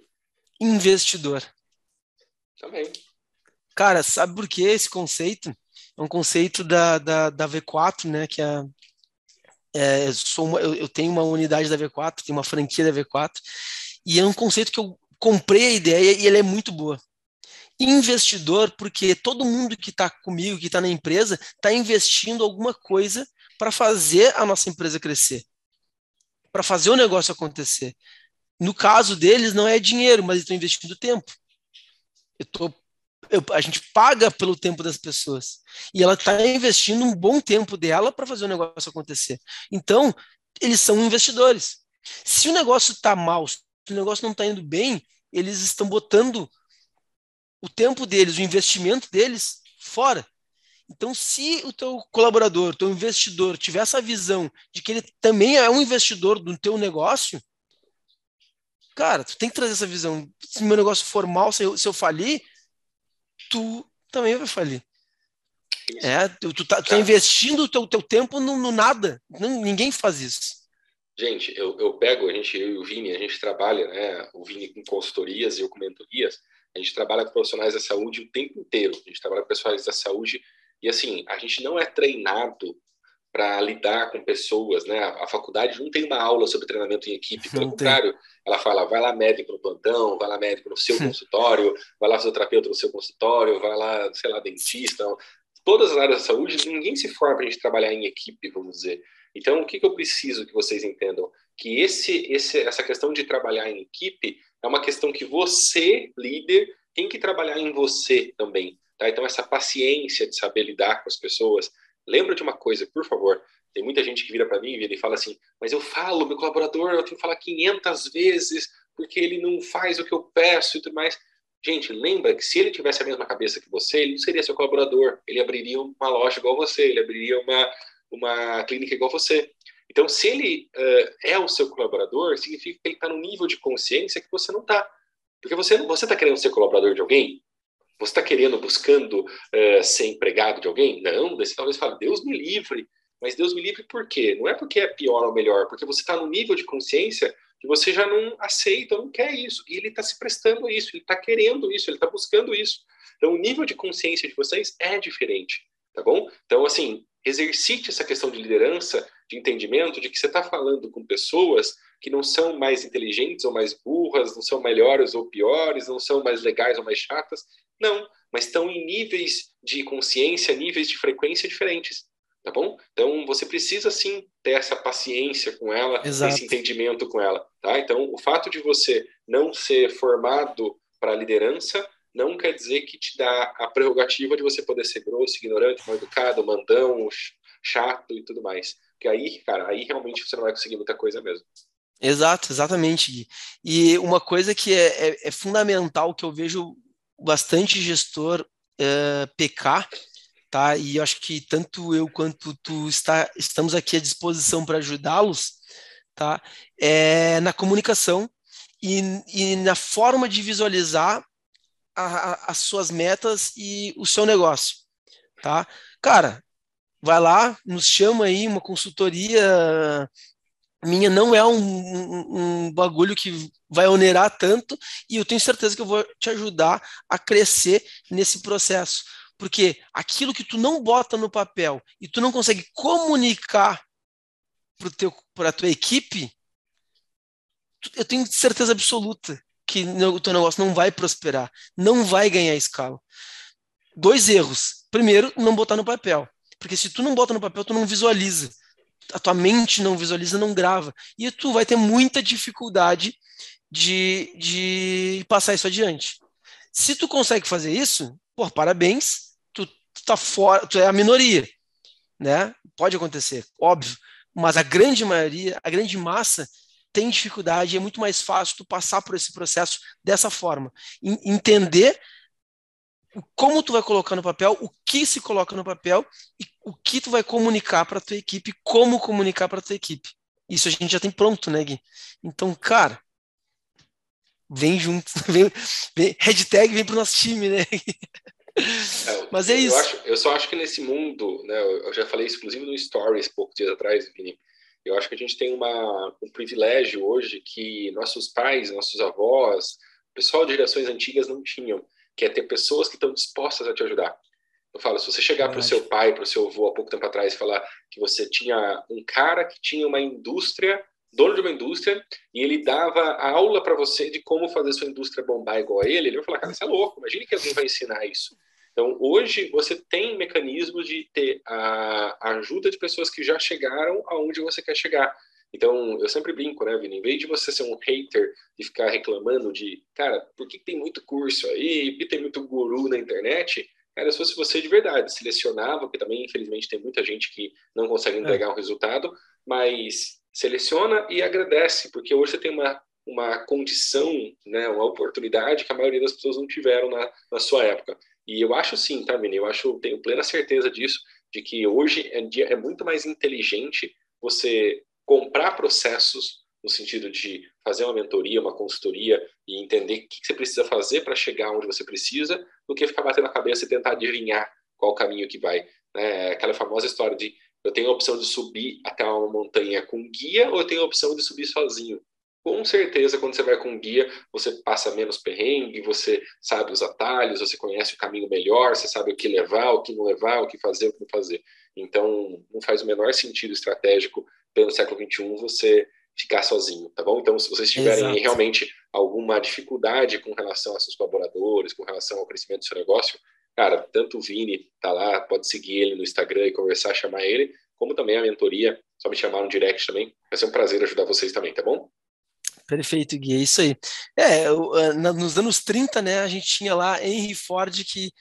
Investidor. Também. Cara, sabe por que esse conceito? É um conceito da, da, da V4, né? Que é, é sou uma, eu, eu tenho uma unidade da V4, tenho uma franquia da V4, e é um conceito que eu comprei a ideia e ele é muito boa investidor, porque todo mundo que está comigo, que está na empresa, está investindo alguma coisa para fazer a nossa empresa crescer, para fazer o negócio acontecer. No caso deles, não é dinheiro, mas estão investindo tempo. Eu tô, eu, a gente paga pelo tempo das pessoas. E ela está investindo um bom tempo dela para fazer o negócio acontecer. Então, eles são investidores. Se o negócio está mal, se o negócio não está indo bem, eles estão botando o tempo deles, o investimento deles fora. Então, se o teu colaborador, teu investidor tiver essa visão de que ele também é um investidor do teu negócio, cara, tu tem que trazer essa visão. Se meu negócio for mal, se eu, se eu falir, tu também vai falir. É, tu, tu, tá, tu tá investindo o teu, teu tempo no, no nada. ninguém faz isso. Gente, eu, eu pego, a gente, eu e o Vini, a gente trabalha, né? O Vini com consultorias e eu com mentorias. A gente trabalha com profissionais da saúde o tempo inteiro. A gente trabalha com profissionais da saúde e, assim, a gente não é treinado para lidar com pessoas, né? A, faculdade não tem uma aula sobre treinamento em equipe, pelo não contrário, tem. ela fala, vai lá médico no plantão, vai lá médico no seu consultório, vai lá fisioterapeuta no seu consultório, vai lá, sei lá, dentista. Todas as áreas da saúde, ninguém se forma para a gente trabalhar em equipe, vamos dizer. Então, o que, que eu preciso que vocês entendam? Que esse, esse, essa questão de trabalhar em equipe é uma questão que você, líder, tem que trabalhar em você também. Tá? Então, essa paciência de saber lidar com as pessoas. Lembra de uma coisa, por favor. Tem muita gente que vira para mim e fala assim: Mas eu falo, meu colaborador, eu tenho que falar 500 vezes porque ele não faz o que eu peço e tudo mais. Gente, lembra que se ele tivesse a mesma cabeça que você, ele não seria seu colaborador. Ele abriria uma loja igual você, ele abriria uma, uma clínica igual você. Então, se ele uh, é o seu colaborador, significa que ele está no nível de consciência que você não está. Porque você você está querendo ser colaborador de alguém? Você está querendo, buscando uh, ser empregado de alguém? Não, você talvez fale, Deus me livre. Mas Deus me livre por quê? Não é porque é pior ou melhor, porque você está no nível de consciência que você já não aceita, não quer isso. E ele está se prestando a isso, ele está querendo isso, ele está buscando isso. Então, o nível de consciência de vocês é diferente, tá bom? Então, assim, exercite essa questão de liderança de entendimento de que você está falando com pessoas que não são mais inteligentes ou mais burras, não são melhores ou piores, não são mais legais ou mais chatas. Não, mas estão em níveis de consciência, níveis de frequência diferentes. Tá bom? Então você precisa sim ter essa paciência com ela, Exato. esse entendimento com ela. Tá? Então o fato de você não ser formado para liderança não quer dizer que te dá a prerrogativa de você poder ser grosso, ignorante, mal educado, mandão, chato e tudo mais. Porque aí, cara, aí realmente você não vai conseguir muita coisa mesmo. Exato, exatamente. E uma coisa que é, é, é fundamental, que eu vejo bastante gestor é, pecar, tá? E eu acho que tanto eu quanto tu está, estamos aqui à disposição para ajudá-los, tá? É na comunicação e, e na forma de visualizar a, a, as suas metas e o seu negócio, tá? Cara, vai lá, nos chama aí, uma consultoria minha não é um, um, um, bagulho que vai onerar tanto e eu tenho certeza que eu vou te ajudar a crescer nesse processo. Porque aquilo que tu não bota no papel e tu não consegue comunicar para a tua equipe, eu tenho certeza absoluta que o teu negócio não vai prosperar, não vai ganhar escala. Dois erros. Primeiro, não botar no papel. Porque se tu não bota no papel, tu não visualiza. A tua mente não visualiza, não grava. E tu vai ter muita dificuldade de, de passar isso adiante. Se tu consegue fazer isso, pô, parabéns, tu, tu tá fora, tu é a minoria, né? Pode acontecer, óbvio. Mas a grande maioria, a grande massa, tem dificuldade, é muito mais fácil tu passar por esse processo dessa forma. Entender como tu vai colocar no papel, o que se coloca no papel e o que tu vai comunicar para tua equipe, como comunicar para tua equipe. Isso a gente já tem pronto, né, Gui? Então, cara, vem junto, vem, vem hashtag vem pro nosso time, né? É, Mas é isso. Eu, acho, eu, só acho que nesse mundo, né, eu já falei exclusivo no Stories poucos dias atrás, Vini, eu acho que a gente tem uma, um privilégio hoje que nossos pais, nossos avós, pessoal de gerações antigas não tinham, que é ter pessoas que estão dispostas a te ajudar. Eu falo, se você chegar para o seu pai, para o seu avô há pouco tempo atrás e falar que você tinha um cara que tinha uma indústria, dono de uma indústria, e ele dava aula para você de como fazer sua indústria bombar igual a ele, ele vai falar, cara, você é louco, imagine que alguém vai ensinar isso. Então, hoje, você tem mecanismos de ter a ajuda de pessoas que já chegaram aonde você quer chegar. Então, eu sempre brinco, né, Vini? Em vez de você ser um hater e ficar reclamando de, cara, por que tem muito curso aí, por que tem muito guru na internet? Cara, se fosse você de verdade, selecionava, porque também, infelizmente, tem muita gente que não consegue é. entregar é. um resultado, mas seleciona e agradece, porque hoje você tem uma, uma condição, né, uma oportunidade que a maioria das pessoas não tiveram na, na sua época. E eu acho sim, tá, Vini? Eu acho, tenho plena certeza disso, de que hoje é, é muito mais inteligente você comprar processos no sentido de fazer uma mentoria, uma consultoria e entender o que você precisa fazer para chegar onde você precisa, do que ficar batendo a cabeça e tentar adivinhar qual o caminho que vai. Né? Aquela famosa história de eu tenho a opção de subir até uma montanha com guia ou eu tenho a opção de subir sozinho com certeza, quando você vai com guia, você passa menos perrengue, você sabe os atalhos, você conhece o caminho melhor, você sabe o que levar, o que não levar, o que fazer, o que não fazer. Então, não faz o menor sentido estratégico pelo século XXI você ficar sozinho, tá bom? Então, se vocês tiverem Exato. realmente alguma dificuldade com relação a seus colaboradores, com relação ao crescimento do seu negócio, cara, tanto o Vini tá lá, pode seguir ele no Instagram e conversar, chamar ele, como também a mentoria, só me chamar no direct também. Vai ser um prazer ajudar vocês também, tá bom? Perfeito, Gui, é isso aí. É, eh, nos anos 30, né, a gente tinha lá Henry Ford que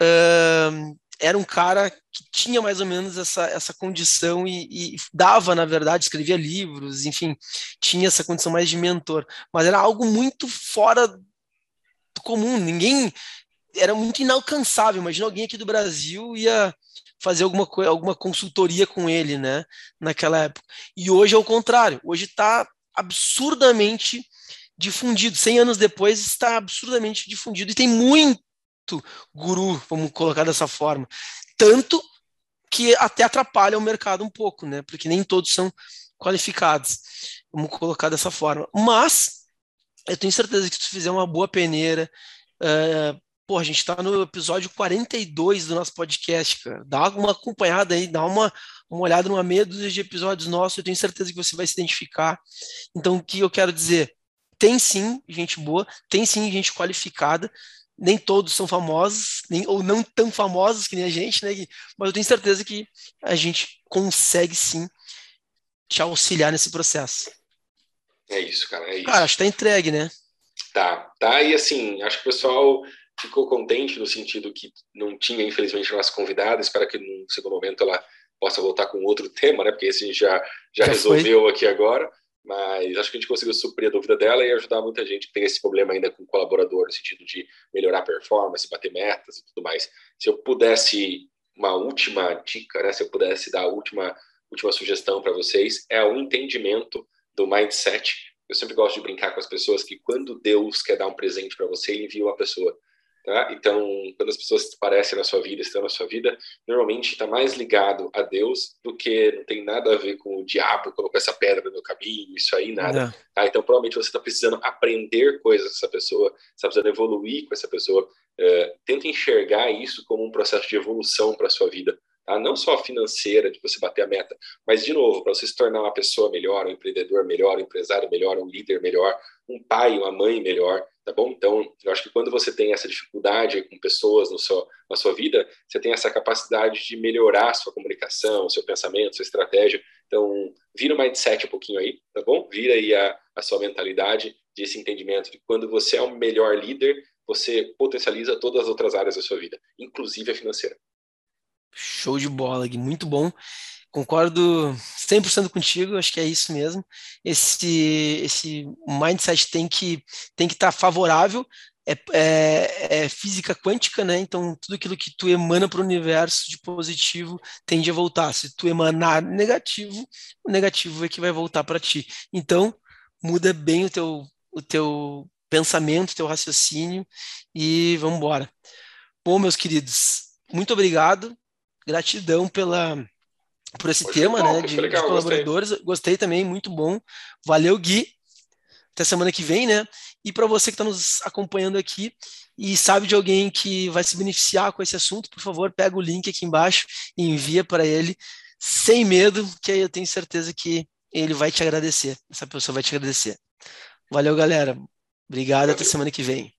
uh, era um cara que tinha mais ou menos essa, essa condição e, e, dava, na verdade, escrevia livros, enfim, tinha essa condição mais de mentor, mas era algo muito fora do comum, ninguém, era muito inalcançável, imagina alguém aqui do Brasil ia fazer alguma, alguma consultoria com ele, né, naquela época. E hoje é o contrário, hoje está absurdamente difundido. 100 anos depois está absurdamente difundido e tem muito guru, vamos colocar dessa forma. Tanto que até atrapalha o mercado um pouco, né? Porque nem todos são qualificados. Vamos colocar dessa forma. Mas eu tenho certeza que se tu fizer uma boa peneira, uh, pô, a gente está no episódio 42 do nosso podcast, cara. Dá uma acompanhada aí, dá uma, uma olhada numa meia dúzia de episódios nossos, eu tenho certeza que você vai se identificar. Então, o que eu quero dizer? Tem sim gente boa, tem sim gente qualificada, nem todos são famosos, nem, ou não tão famosos que nem a gente, né? Mas eu tenho certeza que a gente consegue sim te auxiliar nesse processo. É isso, cara, é isso. Cara, acho que tá entregue, né? Tá, tá, e assim, acho que o pessoal ficou contente no sentido que não tinha, infelizmente, nossa convidada. Espero que no segundo momento ela possa voltar com outro tema, né? Porque esse a gente já, já, já resolveu foi. aqui agora. Mas acho que a gente conseguiu suprir a dúvida dela e ajudar muita gente que tem esse problema ainda com o colaborador, no sentido de melhorar a performance, bater metas e tudo mais. Se eu pudesse, uma última dica, né? Se eu pudesse dar a última, última sugestão para vocês, é o entendimento do mindset eu sempre gosto de brincar com as pessoas que quando Deus quer dar um presente para você, ele envia uma pessoa. Tá? Então, quando as pessoas aparecem na sua vida, estão na sua vida, normalmente está mais ligado a Deus do que não tem nada a ver com o diabo, colocou essa pedra no meu caminho, isso aí, nada. Tá? Então, provavelmente você está precisando aprender coisas com essa pessoa, está precisando evoluir com essa pessoa. Uh, tenta enxergar isso como um processo de evolução para a sua vida. Tá? Não só financeira, de você bater a meta, mas, de novo, para você se tornar uma pessoa melhor, um empreendedor melhor, um empresário melhor, um líder melhor, um pai, uma mãe melhor, tá bom? Então, eu acho que quando você tem essa dificuldade com pessoas no seu, na sua vida, você tem essa capacidade de melhorar a sua comunicação, seu pensamento, sua estratégia. Então, vira o mindset um pouquinho aí, tá bom? Vira aí a, a sua mentalidade desse entendimento de quando você é o melhor líder, você potencializa todas as outras áreas da sua vida, inclusive a financeira. Show de bola, Gui, muito bom. Concordo 100% contigo, acho que é isso mesmo. Esse, esse mindset tem que tem que estar tá favorável, é, é, é, física quântica, né? Então, tudo aquilo que tu emana para o universo de positivo tende a voltar. Se tu emanar negativo, o negativo é que vai voltar para ti. Então, muda bem o teu, o teu pensamento, teu raciocínio e vamos embora. Bom, meus queridos, muito obrigado gratidão pela por esse tema, bom, né, de, legal, de colaboradores. Gostei. gostei. também, muito bom. Valeu, Gui. Até semana que vem, né? E para você que está nos acompanhando aqui e sabe de alguém que vai se beneficiar com esse assunto, por favor, pega o link aqui embaixo e envia para ele sem medo, que aí eu tenho certeza que ele vai te agradecer. Essa pessoa vai te agradecer. Valeu, galera. Obrigado, Valeu. até semana que vem.